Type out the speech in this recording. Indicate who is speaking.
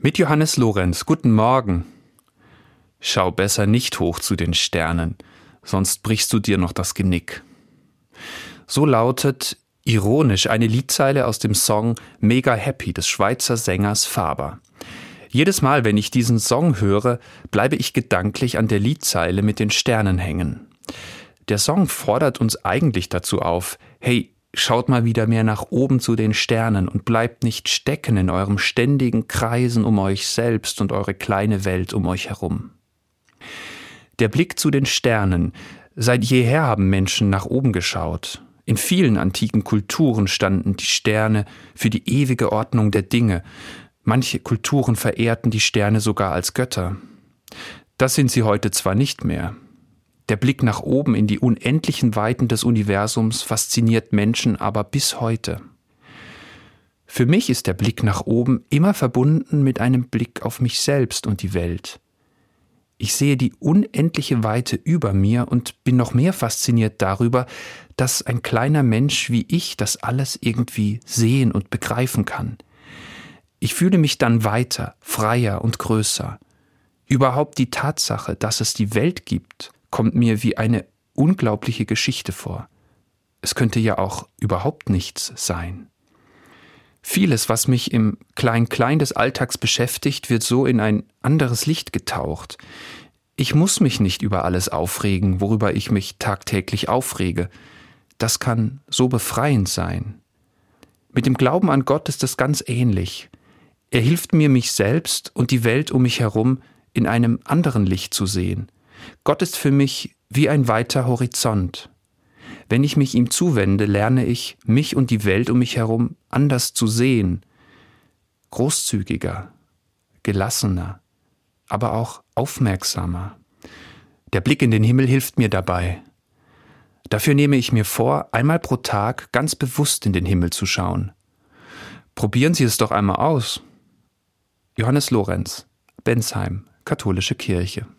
Speaker 1: Mit Johannes Lorenz, guten Morgen. Schau besser nicht hoch zu den Sternen, sonst brichst du dir noch das Genick. So lautet ironisch eine Liedzeile aus dem Song Mega Happy des Schweizer Sängers Faber. Jedes Mal, wenn ich diesen Song höre, bleibe ich gedanklich an der Liedzeile mit den Sternen hängen. Der Song fordert uns eigentlich dazu auf, hey, Schaut mal wieder mehr nach oben zu den Sternen und bleibt nicht stecken in eurem ständigen Kreisen um euch selbst und eure kleine Welt um euch herum. Der Blick zu den Sternen. Seit jeher haben Menschen nach oben geschaut. In vielen antiken Kulturen standen die Sterne für die ewige Ordnung der Dinge. Manche Kulturen verehrten die Sterne sogar als Götter. Das sind sie heute zwar nicht mehr, der Blick nach oben in die unendlichen Weiten des Universums fasziniert Menschen aber bis heute. Für mich ist der Blick nach oben immer verbunden mit einem Blick auf mich selbst und die Welt. Ich sehe die unendliche Weite über mir und bin noch mehr fasziniert darüber, dass ein kleiner Mensch wie ich das alles irgendwie sehen und begreifen kann. Ich fühle mich dann weiter, freier und größer. Überhaupt die Tatsache, dass es die Welt gibt kommt mir wie eine unglaubliche Geschichte vor. Es könnte ja auch überhaupt nichts sein. Vieles, was mich im Klein-Klein des Alltags beschäftigt, wird so in ein anderes Licht getaucht. Ich muss mich nicht über alles aufregen, worüber ich mich tagtäglich aufrege. Das kann so befreiend sein. Mit dem Glauben an Gott ist es ganz ähnlich. Er hilft mir, mich selbst und die Welt um mich herum in einem anderen Licht zu sehen. Gott ist für mich wie ein weiter Horizont. Wenn ich mich ihm zuwende, lerne ich, mich und die Welt um mich herum anders zu sehen, großzügiger, gelassener, aber auch aufmerksamer. Der Blick in den Himmel hilft mir dabei. Dafür nehme ich mir vor, einmal pro Tag ganz bewusst in den Himmel zu schauen. Probieren Sie es doch einmal aus. Johannes Lorenz, Bensheim, Katholische Kirche.